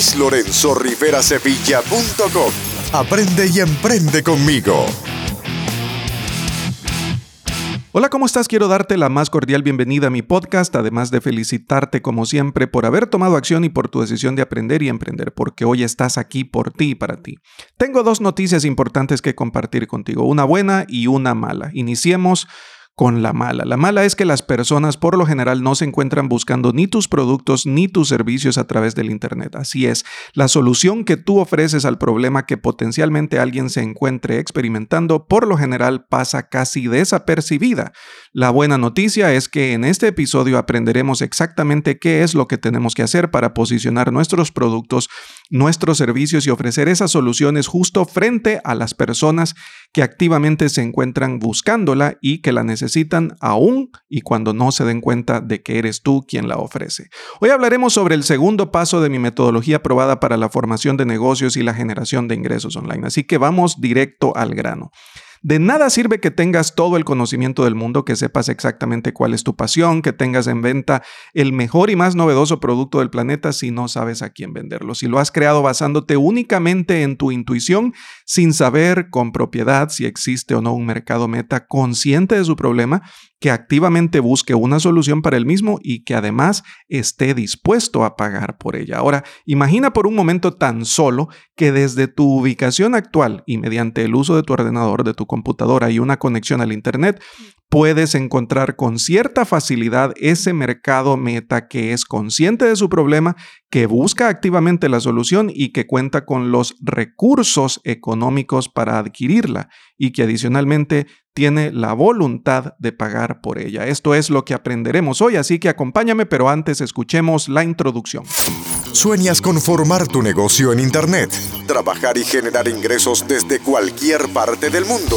luislorenzorriverasevilla.com. Aprende y emprende conmigo. Hola, ¿cómo estás? Quiero darte la más cordial bienvenida a mi podcast, además de felicitarte como siempre por haber tomado acción y por tu decisión de aprender y emprender, porque hoy estás aquí por ti y para ti. Tengo dos noticias importantes que compartir contigo, una buena y una mala. Iniciemos con la mala. La mala es que las personas por lo general no se encuentran buscando ni tus productos ni tus servicios a través del Internet. Así es, la solución que tú ofreces al problema que potencialmente alguien se encuentre experimentando por lo general pasa casi desapercibida. La buena noticia es que en este episodio aprenderemos exactamente qué es lo que tenemos que hacer para posicionar nuestros productos, nuestros servicios y ofrecer esas soluciones justo frente a las personas que activamente se encuentran buscándola y que la necesitan aún y cuando no se den cuenta de que eres tú quien la ofrece. Hoy hablaremos sobre el segundo paso de mi metodología probada para la formación de negocios y la generación de ingresos online, así que vamos directo al grano. De nada sirve que tengas todo el conocimiento del mundo, que sepas exactamente cuál es tu pasión, que tengas en venta el mejor y más novedoso producto del planeta si no sabes a quién venderlo. Si lo has creado basándote únicamente en tu intuición, sin saber con propiedad si existe o no un mercado meta consciente de su problema, que activamente busque una solución para el mismo y que además esté dispuesto a pagar por ella. Ahora, imagina por un momento tan solo que desde tu ubicación actual y mediante el uso de tu ordenador, de tu computadora y una conexión al Internet, puedes encontrar con cierta facilidad ese mercado meta que es consciente de su problema, que busca activamente la solución y que cuenta con los recursos económicos para adquirirla y que adicionalmente tiene la voluntad de pagar por ella. Esto es lo que aprenderemos hoy, así que acompáñame, pero antes escuchemos la introducción. ¿Sueñas con formar tu negocio en Internet? Trabajar y generar ingresos desde cualquier parte del mundo.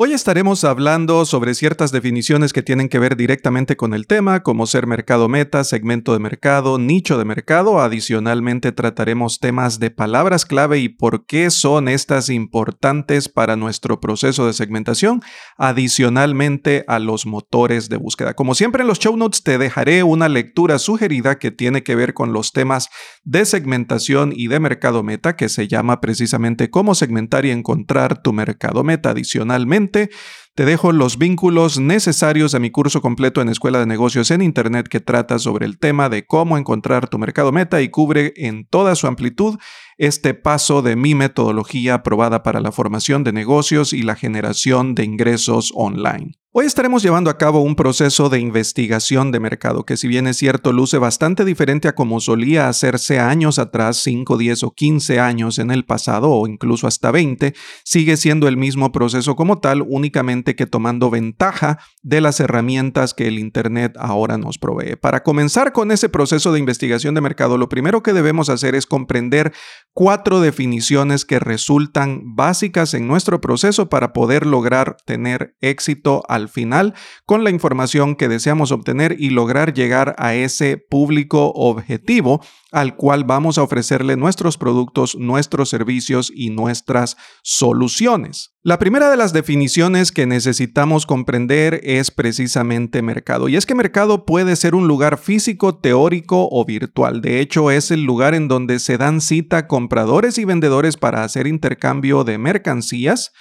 Hoy estaremos hablando sobre ciertas definiciones que tienen que ver directamente con el tema, como ser mercado meta, segmento de mercado, nicho de mercado. Adicionalmente trataremos temas de palabras clave y por qué son estas importantes para nuestro proceso de segmentación, adicionalmente a los motores de búsqueda. Como siempre en los show notes te dejaré una lectura sugerida que tiene que ver con los temas de segmentación y de mercado meta, que se llama precisamente cómo segmentar y encontrar tu mercado meta. Adicionalmente, te dejo los vínculos necesarios a mi curso completo en Escuela de Negocios en Internet que trata sobre el tema de cómo encontrar tu mercado meta y cubre en toda su amplitud este paso de mi metodología aprobada para la formación de negocios y la generación de ingresos online. Hoy estaremos llevando a cabo un proceso de investigación de mercado que si bien es cierto luce bastante diferente a como solía hacerse años atrás, 5, 10 o 15 años en el pasado o incluso hasta 20, sigue siendo el mismo proceso como tal, únicamente que tomando ventaja de las herramientas que el Internet ahora nos provee. Para comenzar con ese proceso de investigación de mercado, lo primero que debemos hacer es comprender cuatro definiciones que resultan básicas en nuestro proceso para poder lograr tener éxito al final con la información que deseamos obtener y lograr llegar a ese público objetivo al cual vamos a ofrecerle nuestros productos, nuestros servicios y nuestras soluciones. La primera de las definiciones que necesitamos comprender es precisamente mercado. Y es que mercado puede ser un lugar físico, teórico o virtual. De hecho, es el lugar en donde se dan cita compradores y vendedores para hacer intercambio de mercancías,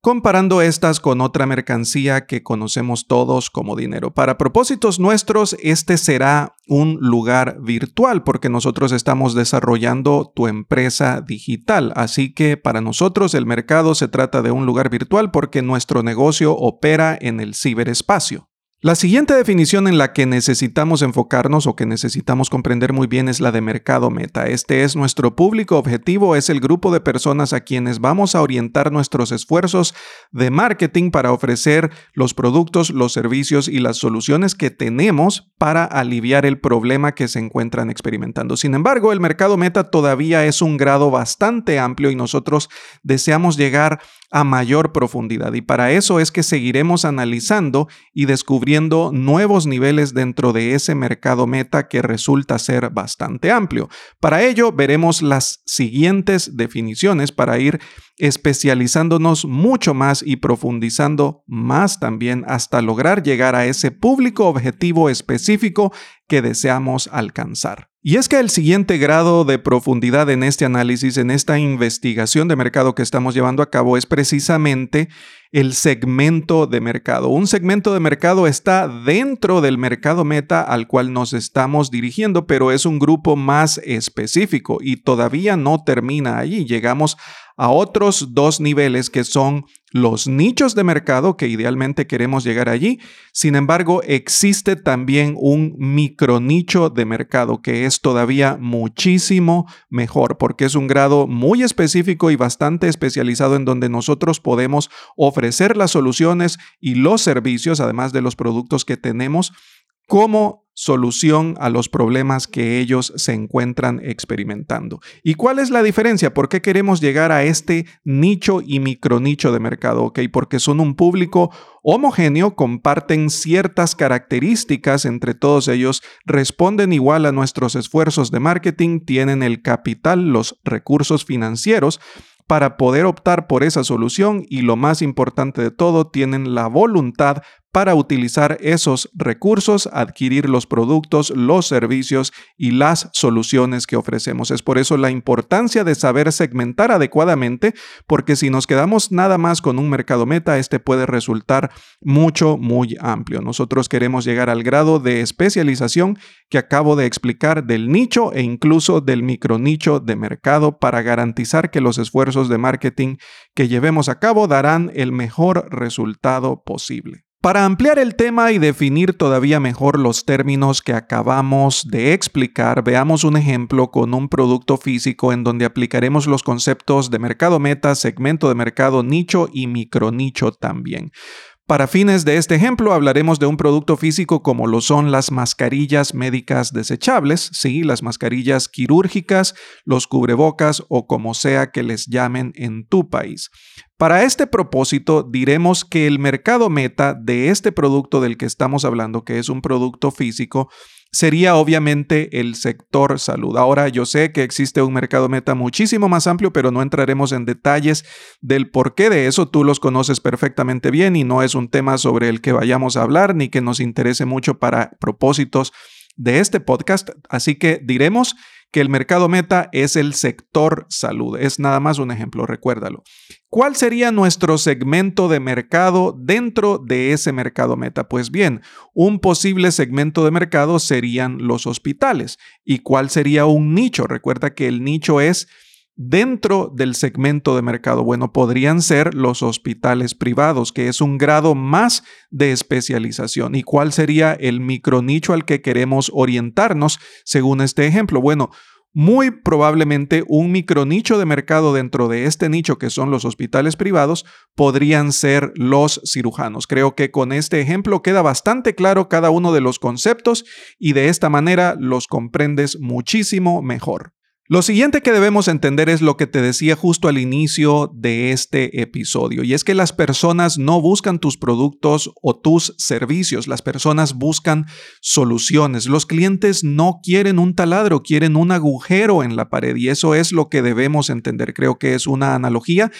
comparando estas con otra mercancía que conocemos todos como dinero. Para propósitos nuestros, este será un lugar virtual porque nosotros estamos desarrollando tu empresa digital. Así que para nosotros el mercado se trata de un lugar virtual porque nuestro negocio opera en el ciberespacio. La siguiente definición en la que necesitamos enfocarnos o que necesitamos comprender muy bien es la de mercado meta. Este es nuestro público objetivo, es el grupo de personas a quienes vamos a orientar nuestros esfuerzos de marketing para ofrecer los productos, los servicios y las soluciones que tenemos para aliviar el problema que se encuentran experimentando. Sin embargo, el mercado meta todavía es un grado bastante amplio y nosotros deseamos llegar a mayor profundidad. Y para eso es que seguiremos analizando y descubriendo nuevos niveles dentro de ese mercado meta que resulta ser bastante amplio. Para ello veremos las siguientes definiciones para ir especializándonos mucho más y profundizando más también hasta lograr llegar a ese público objetivo específico que deseamos alcanzar. Y es que el siguiente grado de profundidad en este análisis, en esta investigación de mercado que estamos llevando a cabo, es precisamente el segmento de mercado. Un segmento de mercado está dentro del mercado meta al cual nos estamos dirigiendo, pero es un grupo más específico y todavía no termina allí. Llegamos a otros dos niveles que son los nichos de mercado, que idealmente queremos llegar allí. Sin embargo, existe también un micronicho de mercado que es todavía muchísimo mejor porque es un grado muy específico y bastante especializado en donde nosotros podemos ofrecer las soluciones y los servicios, además de los productos que tenemos, como solución a los problemas que ellos se encuentran experimentando. ¿Y cuál es la diferencia? ¿Por qué queremos llegar a este nicho y micronicho de mercado? Porque son un público homogéneo, comparten ciertas características entre todos ellos, responden igual a nuestros esfuerzos de marketing, tienen el capital, los recursos financieros para poder optar por esa solución y lo más importante de todo, tienen la voluntad para utilizar esos recursos, adquirir los productos, los servicios y las soluciones que ofrecemos. Es por eso la importancia de saber segmentar adecuadamente, porque si nos quedamos nada más con un mercado meta, este puede resultar mucho, muy amplio. Nosotros queremos llegar al grado de especialización que acabo de explicar del nicho e incluso del micronicho de mercado para garantizar que los esfuerzos de marketing que llevemos a cabo darán el mejor resultado posible. Para ampliar el tema y definir todavía mejor los términos que acabamos de explicar, veamos un ejemplo con un producto físico en donde aplicaremos los conceptos de mercado meta, segmento de mercado, nicho y micronicho también. Para fines de este ejemplo, hablaremos de un producto físico como lo son las mascarillas médicas desechables, sí, las mascarillas quirúrgicas, los cubrebocas o como sea que les llamen en tu país. Para este propósito, diremos que el mercado meta de este producto del que estamos hablando, que es un producto físico, sería obviamente el sector salud. Ahora yo sé que existe un mercado meta muchísimo más amplio, pero no entraremos en detalles del porqué de eso. Tú los conoces perfectamente bien y no es un tema sobre el que vayamos a hablar ni que nos interese mucho para propósitos de este podcast. Así que diremos que el mercado meta es el sector salud. Es nada más un ejemplo, recuérdalo. ¿Cuál sería nuestro segmento de mercado dentro de ese mercado meta? Pues bien, un posible segmento de mercado serían los hospitales. ¿Y cuál sería un nicho? Recuerda que el nicho es dentro del segmento de mercado. Bueno, podrían ser los hospitales privados, que es un grado más de especialización. ¿Y cuál sería el micronicho al que queremos orientarnos según este ejemplo? Bueno, muy probablemente un micronicho de mercado dentro de este nicho que son los hospitales privados podrían ser los cirujanos. Creo que con este ejemplo queda bastante claro cada uno de los conceptos y de esta manera los comprendes muchísimo mejor. Lo siguiente que debemos entender es lo que te decía justo al inicio de este episodio, y es que las personas no buscan tus productos o tus servicios, las personas buscan soluciones. Los clientes no quieren un taladro, quieren un agujero en la pared, y eso es lo que debemos entender. Creo que es una analogía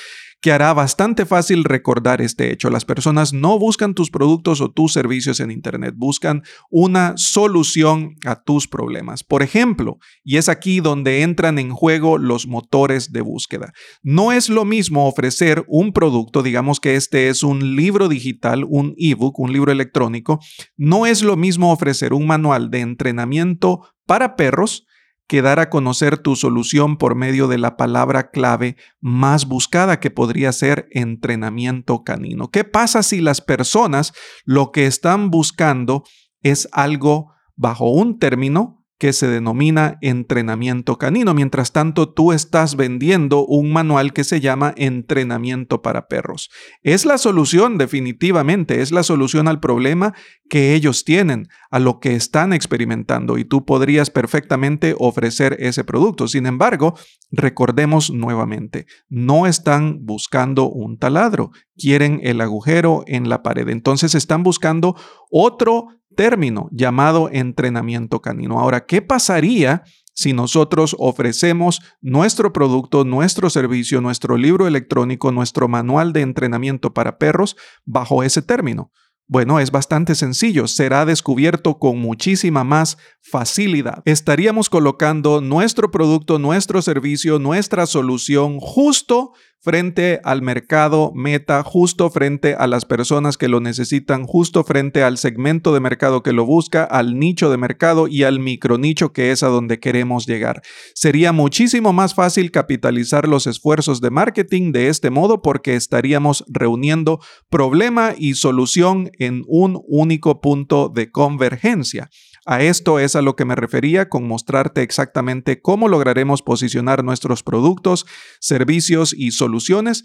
que hará bastante fácil recordar este hecho. Las personas no buscan tus productos o tus servicios en Internet, buscan una solución a tus problemas. Por ejemplo, y es aquí donde entran en juego los motores de búsqueda. No es lo mismo ofrecer un producto, digamos que este es un libro digital, un ebook, un libro electrónico, no es lo mismo ofrecer un manual de entrenamiento para perros que dar a conocer tu solución por medio de la palabra clave más buscada que podría ser entrenamiento canino. ¿Qué pasa si las personas lo que están buscando es algo bajo un término que se denomina entrenamiento canino. Mientras tanto, tú estás vendiendo un manual que se llama entrenamiento para perros. Es la solución definitivamente, es la solución al problema que ellos tienen, a lo que están experimentando y tú podrías perfectamente ofrecer ese producto. Sin embargo, recordemos nuevamente, no están buscando un taladro, quieren el agujero en la pared. Entonces están buscando otro término llamado entrenamiento canino. Ahora, ¿qué pasaría si nosotros ofrecemos nuestro producto, nuestro servicio, nuestro libro electrónico, nuestro manual de entrenamiento para perros bajo ese término? Bueno, es bastante sencillo, será descubierto con muchísima más facilidad. Estaríamos colocando nuestro producto, nuestro servicio, nuestra solución justo frente al mercado meta, justo frente a las personas que lo necesitan, justo frente al segmento de mercado que lo busca, al nicho de mercado y al micronicho que es a donde queremos llegar. Sería muchísimo más fácil capitalizar los esfuerzos de marketing de este modo porque estaríamos reuniendo problema y solución en un único punto de convergencia. A esto es a lo que me refería con mostrarte exactamente cómo lograremos posicionar nuestros productos, servicios y soluciones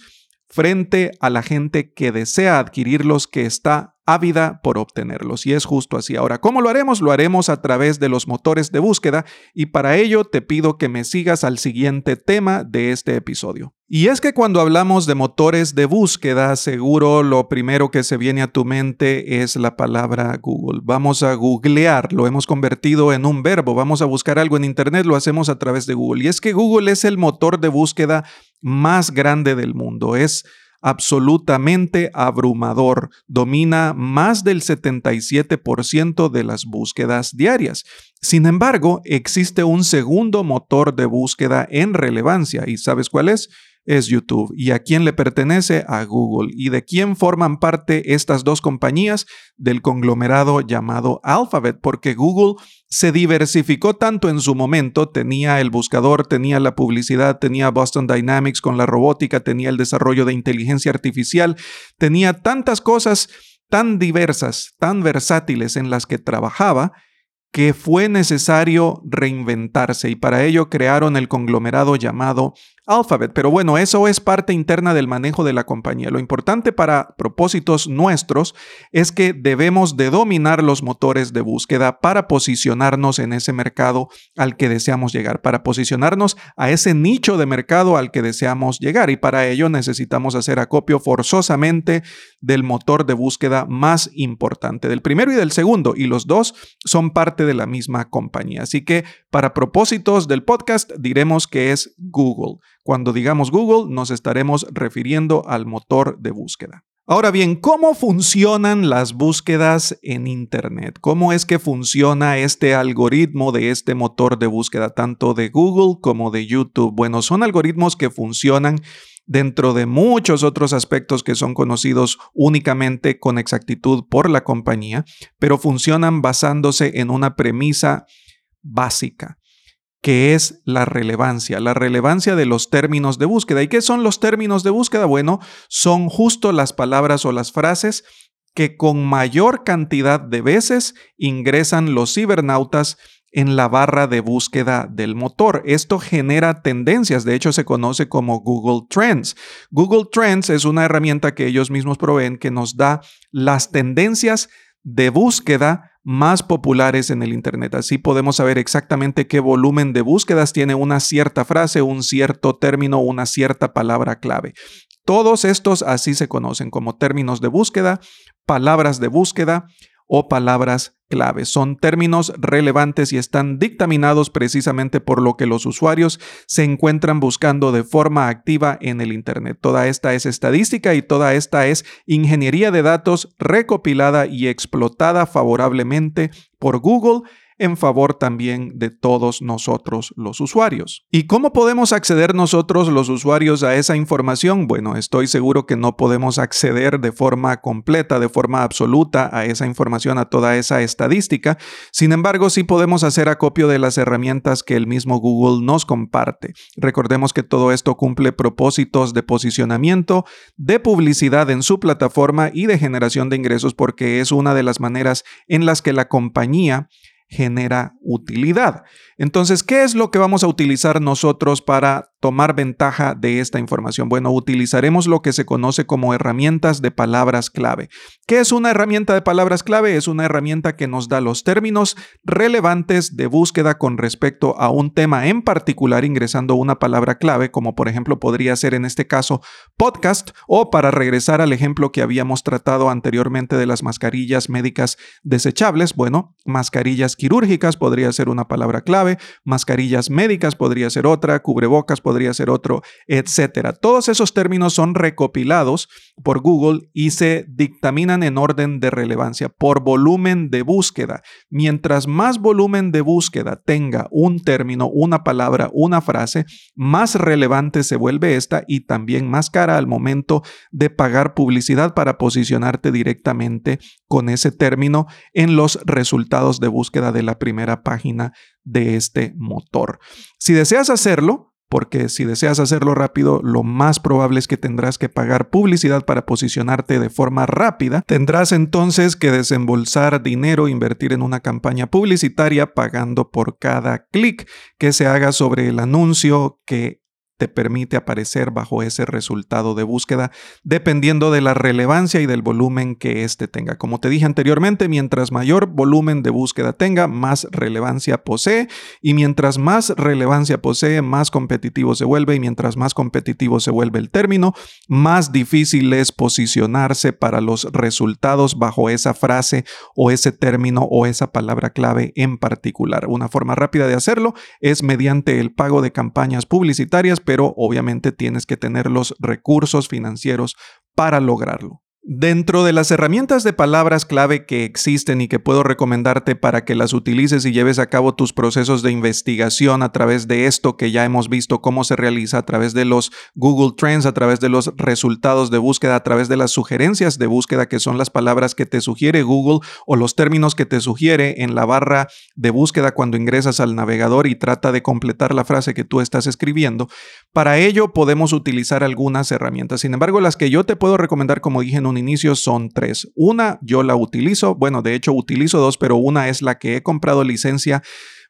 frente a la gente que desea adquirirlos, que está ávida por obtenerlos. Y es justo así. Ahora, ¿cómo lo haremos? Lo haremos a través de los motores de búsqueda y para ello te pido que me sigas al siguiente tema de este episodio. Y es que cuando hablamos de motores de búsqueda, seguro lo primero que se viene a tu mente es la palabra Google. Vamos a googlear, lo hemos convertido en un verbo, vamos a buscar algo en Internet, lo hacemos a través de Google. Y es que Google es el motor de búsqueda más grande del mundo. Es absolutamente abrumador. Domina más del 77% de las búsquedas diarias. Sin embargo, existe un segundo motor de búsqueda en relevancia. ¿Y sabes cuál es? Es YouTube. ¿Y a quién le pertenece? A Google. ¿Y de quién forman parte estas dos compañías? Del conglomerado llamado Alphabet, porque Google se diversificó tanto en su momento, tenía el buscador, tenía la publicidad, tenía Boston Dynamics con la robótica, tenía el desarrollo de inteligencia artificial, tenía tantas cosas tan diversas, tan versátiles en las que trabajaba, que fue necesario reinventarse y para ello crearon el conglomerado llamado Alphabet. Pero bueno, eso es parte interna del manejo de la compañía. Lo importante para propósitos nuestros es que debemos de dominar los motores de búsqueda para posicionarnos en ese mercado al que deseamos llegar, para posicionarnos a ese nicho de mercado al que deseamos llegar. Y para ello necesitamos hacer acopio forzosamente del motor de búsqueda más importante, del primero y del segundo. Y los dos son parte de la misma compañía. Así que para propósitos del podcast diremos que es Google. Cuando digamos Google nos estaremos refiriendo al motor de búsqueda. Ahora bien, ¿cómo funcionan las búsquedas en Internet? ¿Cómo es que funciona este algoritmo de este motor de búsqueda, tanto de Google como de YouTube? Bueno, son algoritmos que funcionan dentro de muchos otros aspectos que son conocidos únicamente con exactitud por la compañía, pero funcionan basándose en una premisa básica que es la relevancia, la relevancia de los términos de búsqueda. ¿Y qué son los términos de búsqueda? Bueno, son justo las palabras o las frases que con mayor cantidad de veces ingresan los cibernautas en la barra de búsqueda del motor. Esto genera tendencias, de hecho se conoce como Google Trends. Google Trends es una herramienta que ellos mismos proveen que nos da las tendencias de búsqueda más populares en el Internet. Así podemos saber exactamente qué volumen de búsquedas tiene una cierta frase, un cierto término, una cierta palabra clave. Todos estos así se conocen como términos de búsqueda, palabras de búsqueda o palabras clave. Son términos relevantes y están dictaminados precisamente por lo que los usuarios se encuentran buscando de forma activa en el Internet. Toda esta es estadística y toda esta es ingeniería de datos recopilada y explotada favorablemente por Google en favor también de todos nosotros los usuarios. ¿Y cómo podemos acceder nosotros los usuarios a esa información? Bueno, estoy seguro que no podemos acceder de forma completa, de forma absoluta a esa información, a toda esa estadística. Sin embargo, sí podemos hacer acopio de las herramientas que el mismo Google nos comparte. Recordemos que todo esto cumple propósitos de posicionamiento, de publicidad en su plataforma y de generación de ingresos porque es una de las maneras en las que la compañía genera utilidad. Entonces, ¿qué es lo que vamos a utilizar nosotros para tomar ventaja de esta información? Bueno, utilizaremos lo que se conoce como herramientas de palabras clave. ¿Qué es una herramienta de palabras clave? Es una herramienta que nos da los términos relevantes de búsqueda con respecto a un tema en particular ingresando una palabra clave, como por ejemplo podría ser en este caso podcast o para regresar al ejemplo que habíamos tratado anteriormente de las mascarillas médicas desechables, bueno, mascarillas quirúrgicas podría ser una palabra clave, mascarillas médicas podría ser otra, cubrebocas podría ser otro, etcétera. Todos esos términos son recopilados por Google y se dictaminan en orden de relevancia por volumen de búsqueda. Mientras más volumen de búsqueda tenga un término, una palabra, una frase, más relevante se vuelve esta y también más cara al momento de pagar publicidad para posicionarte directamente con ese término en los resultados de búsqueda de la primera página de este motor. Si deseas hacerlo, porque si deseas hacerlo rápido, lo más probable es que tendrás que pagar publicidad para posicionarte de forma rápida. Tendrás entonces que desembolsar dinero, invertir en una campaña publicitaria pagando por cada clic que se haga sobre el anuncio que te permite aparecer bajo ese resultado de búsqueda dependiendo de la relevancia y del volumen que éste tenga. Como te dije anteriormente, mientras mayor volumen de búsqueda tenga, más relevancia posee y mientras más relevancia posee, más competitivo se vuelve y mientras más competitivo se vuelve el término, más difícil es posicionarse para los resultados bajo esa frase o ese término o esa palabra clave en particular. Una forma rápida de hacerlo es mediante el pago de campañas publicitarias obviamente tienes que tener los recursos financieros para lograrlo. Dentro de las herramientas de palabras clave que existen y que puedo recomendarte para que las utilices y lleves a cabo tus procesos de investigación a través de esto que ya hemos visto cómo se realiza a través de los Google Trends, a través de los resultados de búsqueda, a través de las sugerencias de búsqueda que son las palabras que te sugiere Google o los términos que te sugiere en la barra de búsqueda cuando ingresas al navegador y trata de completar la frase que tú estás escribiendo. Para ello podemos utilizar algunas herramientas. Sin embargo, las que yo te puedo recomendar, como dije en un inicio son tres. Una yo la utilizo, bueno, de hecho utilizo dos, pero una es la que he comprado licencia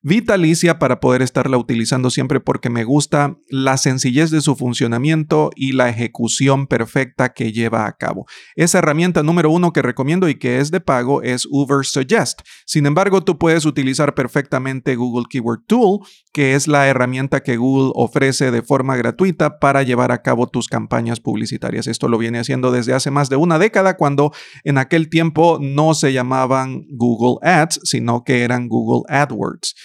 vitalicia para poder estarla utilizando siempre porque me gusta la sencillez de su funcionamiento y la ejecución perfecta que lleva a cabo. Esa herramienta número uno que recomiendo y que es de pago es Uber Suggest. Sin embargo, tú puedes utilizar perfectamente Google Keyword Tool, que es la herramienta que Google ofrece de forma gratuita para llevar a cabo tus campañas publicitarias. Esto lo viene haciendo desde hace más de una década cuando en aquel tiempo no se llamaban Google Ads, sino que eran Google AdWords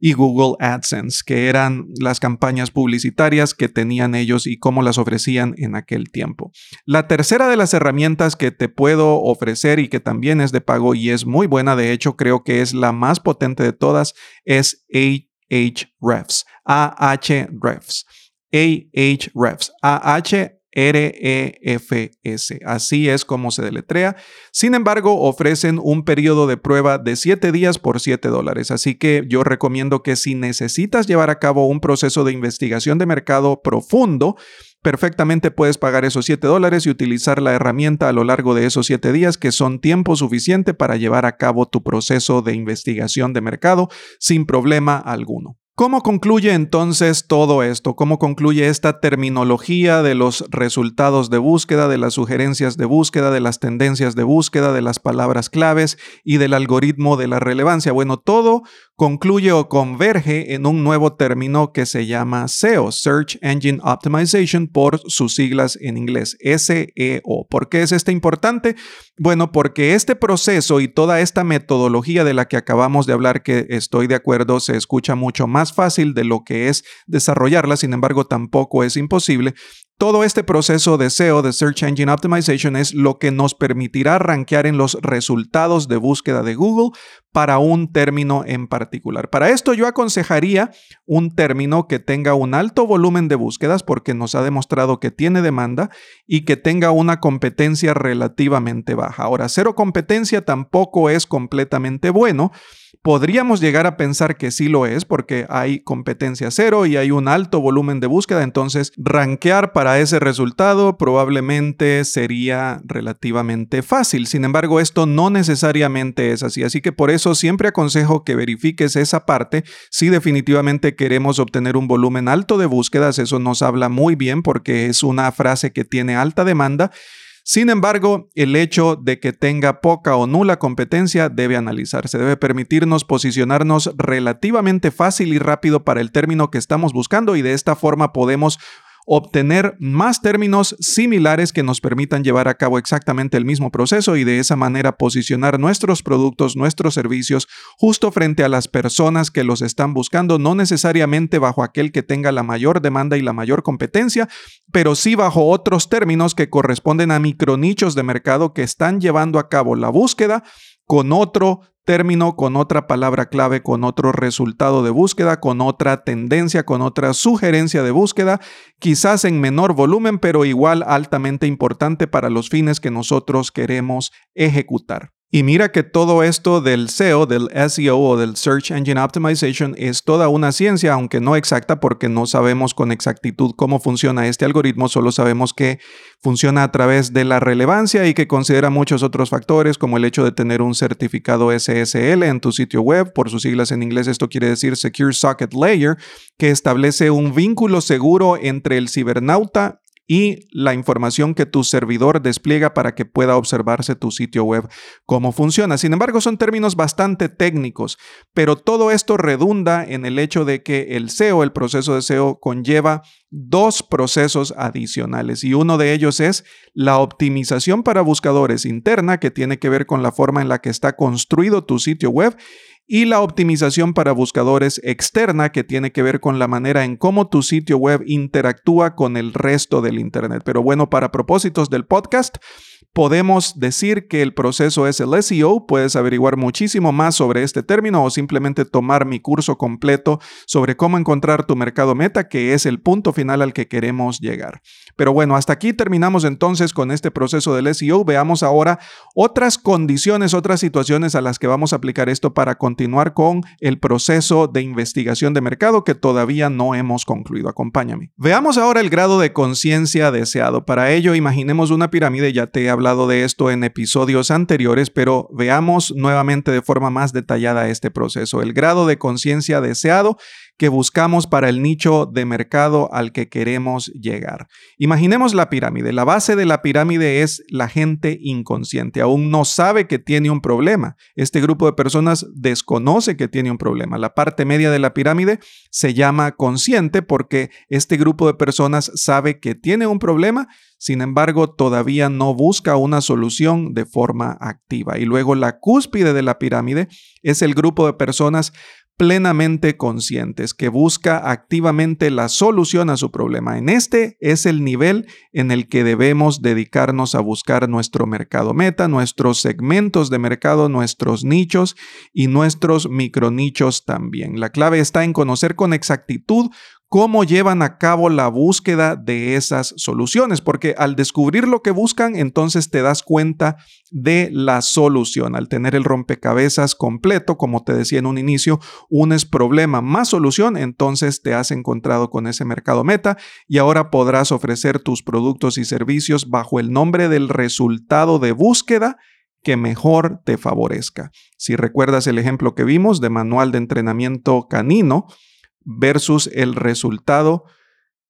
y Google AdSense, que eran las campañas publicitarias que tenían ellos y cómo las ofrecían en aquel tiempo. La tercera de las herramientas que te puedo ofrecer y que también es de pago y es muy buena, de hecho creo que es la más potente de todas, es Ahrefs, Ahrefs. Ahrefs, AH REFS. Así es como se deletrea. Sin embargo, ofrecen un periodo de prueba de 7 días por 7 dólares. Así que yo recomiendo que si necesitas llevar a cabo un proceso de investigación de mercado profundo, perfectamente puedes pagar esos 7 dólares y utilizar la herramienta a lo largo de esos 7 días, que son tiempo suficiente para llevar a cabo tu proceso de investigación de mercado sin problema alguno. ¿Cómo concluye entonces todo esto? ¿Cómo concluye esta terminología de los resultados de búsqueda, de las sugerencias de búsqueda, de las tendencias de búsqueda, de las palabras claves y del algoritmo de la relevancia? Bueno, todo concluye o converge en un nuevo término que se llama SEO, Search Engine Optimization, por sus siglas en inglés, SEO. ¿Por qué es este importante? Bueno, porque este proceso y toda esta metodología de la que acabamos de hablar, que estoy de acuerdo, se escucha mucho más fácil de lo que es desarrollarla, sin embargo tampoco es imposible, todo este proceso de SEO, de Search Engine Optimization, es lo que nos permitirá rankear en los resultados de búsqueda de Google para un término en particular. Para esto yo aconsejaría un término que tenga un alto volumen de búsquedas porque nos ha demostrado que tiene demanda y que tenga una competencia relativamente baja. Ahora, cero competencia tampoco es completamente bueno Podríamos llegar a pensar que sí lo es porque hay competencia cero y hay un alto volumen de búsqueda, entonces rankear para ese resultado probablemente sería relativamente fácil. Sin embargo, esto no necesariamente es así, así que por eso siempre aconsejo que verifiques esa parte si definitivamente queremos obtener un volumen alto de búsquedas. Eso nos habla muy bien porque es una frase que tiene alta demanda sin embargo, el hecho de que tenga poca o nula competencia debe analizarse, debe permitirnos posicionarnos relativamente fácil y rápido para el término que estamos buscando y de esta forma podemos obtener más términos similares que nos permitan llevar a cabo exactamente el mismo proceso y de esa manera posicionar nuestros productos, nuestros servicios justo frente a las personas que los están buscando, no necesariamente bajo aquel que tenga la mayor demanda y la mayor competencia, pero sí bajo otros términos que corresponden a micronichos de mercado que están llevando a cabo la búsqueda con otro término, con otra palabra clave, con otro resultado de búsqueda, con otra tendencia, con otra sugerencia de búsqueda, quizás en menor volumen, pero igual altamente importante para los fines que nosotros queremos ejecutar. Y mira que todo esto del SEO, del SEO o del Search Engine Optimization es toda una ciencia, aunque no exacta porque no sabemos con exactitud cómo funciona este algoritmo, solo sabemos que funciona a través de la relevancia y que considera muchos otros factores como el hecho de tener un certificado SSL en tu sitio web, por sus siglas en inglés esto quiere decir Secure Socket Layer, que establece un vínculo seguro entre el cibernauta y la información que tu servidor despliega para que pueda observarse tu sitio web cómo funciona. Sin embargo, son términos bastante técnicos, pero todo esto redunda en el hecho de que el SEO, el proceso de SEO, conlleva dos procesos adicionales y uno de ellos es la optimización para buscadores interna que tiene que ver con la forma en la que está construido tu sitio web y la optimización para buscadores externa que tiene que ver con la manera en cómo tu sitio web interactúa con el resto del Internet. Pero bueno, para propósitos del podcast, podemos decir que el proceso es el SEO. Puedes averiguar muchísimo más sobre este término o simplemente tomar mi curso completo sobre cómo encontrar tu mercado meta, que es el punto final al que queremos llegar. Pero bueno, hasta aquí terminamos entonces con este proceso del SEO. Veamos ahora otras condiciones, otras situaciones a las que vamos a aplicar esto para continuar con el proceso de investigación de mercado que todavía no hemos concluido. Acompáñame. Veamos ahora el grado de conciencia deseado. Para ello, imaginemos una pirámide, ya te he hablado de esto en episodios anteriores, pero veamos nuevamente de forma más detallada este proceso. El grado de conciencia deseado que buscamos para el nicho de mercado al que queremos llegar. Imaginemos la pirámide. La base de la pirámide es la gente inconsciente. Aún no sabe que tiene un problema. Este grupo de personas desconoce que tiene un problema. La parte media de la pirámide se llama consciente porque este grupo de personas sabe que tiene un problema, sin embargo, todavía no busca una solución de forma activa. Y luego la cúspide de la pirámide es el grupo de personas plenamente conscientes, que busca activamente la solución a su problema. En este es el nivel en el que debemos dedicarnos a buscar nuestro mercado meta, nuestros segmentos de mercado, nuestros nichos y nuestros micronichos también. La clave está en conocer con exactitud cómo llevan a cabo la búsqueda de esas soluciones, porque al descubrir lo que buscan, entonces te das cuenta de la solución. Al tener el rompecabezas completo, como te decía en un inicio, unes problema más solución, entonces te has encontrado con ese mercado meta y ahora podrás ofrecer tus productos y servicios bajo el nombre del resultado de búsqueda que mejor te favorezca. Si recuerdas el ejemplo que vimos de manual de entrenamiento canino, versus el resultado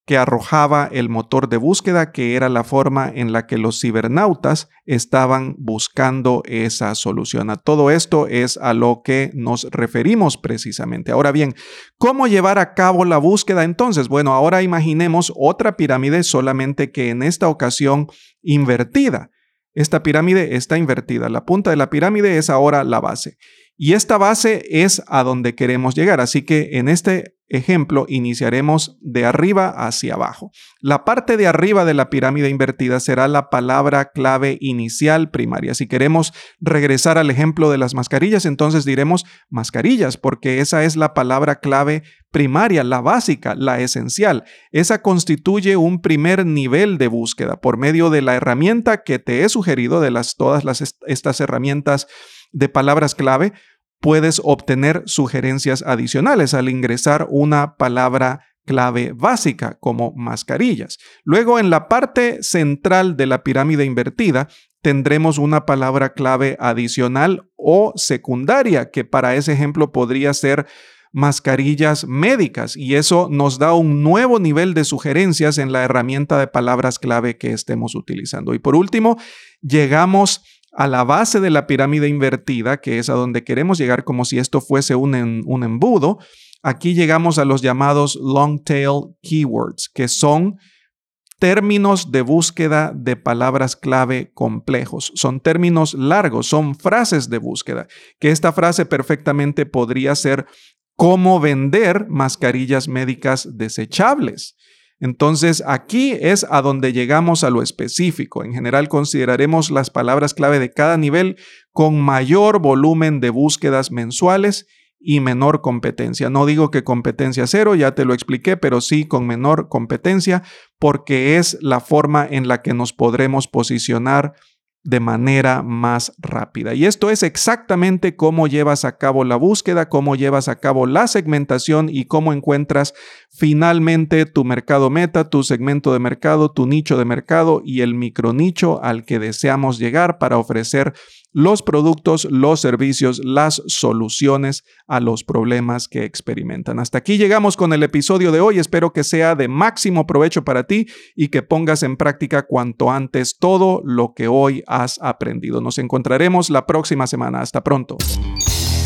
que arrojaba el motor de búsqueda, que era la forma en la que los cibernautas estaban buscando esa solución. A todo esto es a lo que nos referimos precisamente. Ahora bien, ¿cómo llevar a cabo la búsqueda entonces? Bueno, ahora imaginemos otra pirámide, solamente que en esta ocasión invertida. Esta pirámide está invertida. La punta de la pirámide es ahora la base. Y esta base es a donde queremos llegar. Así que en este ejemplo iniciaremos de arriba hacia abajo. La parte de arriba de la pirámide invertida será la palabra clave inicial primaria. Si queremos regresar al ejemplo de las mascarillas, entonces diremos mascarillas, porque esa es la palabra clave primaria, la básica, la esencial. Esa constituye un primer nivel de búsqueda por medio de la herramienta que te he sugerido de las, todas las, estas herramientas de palabras clave, puedes obtener sugerencias adicionales al ingresar una palabra clave básica como mascarillas. Luego en la parte central de la pirámide invertida tendremos una palabra clave adicional o secundaria que para ese ejemplo podría ser mascarillas médicas y eso nos da un nuevo nivel de sugerencias en la herramienta de palabras clave que estemos utilizando. Y por último, llegamos la base de la pirámide invertida, que es a donde queremos llegar como si esto fuese un, un embudo. Aquí llegamos a los llamados long tail keywords, que son términos de búsqueda de palabras clave complejos. Son términos largos, son frases de búsqueda, que esta frase perfectamente podría ser cómo vender mascarillas médicas desechables. Entonces, aquí es a donde llegamos a lo específico. En general, consideraremos las palabras clave de cada nivel con mayor volumen de búsquedas mensuales y menor competencia. No digo que competencia cero, ya te lo expliqué, pero sí con menor competencia porque es la forma en la que nos podremos posicionar de manera más rápida. Y esto es exactamente cómo llevas a cabo la búsqueda, cómo llevas a cabo la segmentación y cómo encuentras finalmente tu mercado meta, tu segmento de mercado, tu nicho de mercado y el micronicho al que deseamos llegar para ofrecer los productos, los servicios, las soluciones a los problemas que experimentan. Hasta aquí llegamos con el episodio de hoy. Espero que sea de máximo provecho para ti y que pongas en práctica cuanto antes todo lo que hoy has aprendido. Nos encontraremos la próxima semana. Hasta pronto.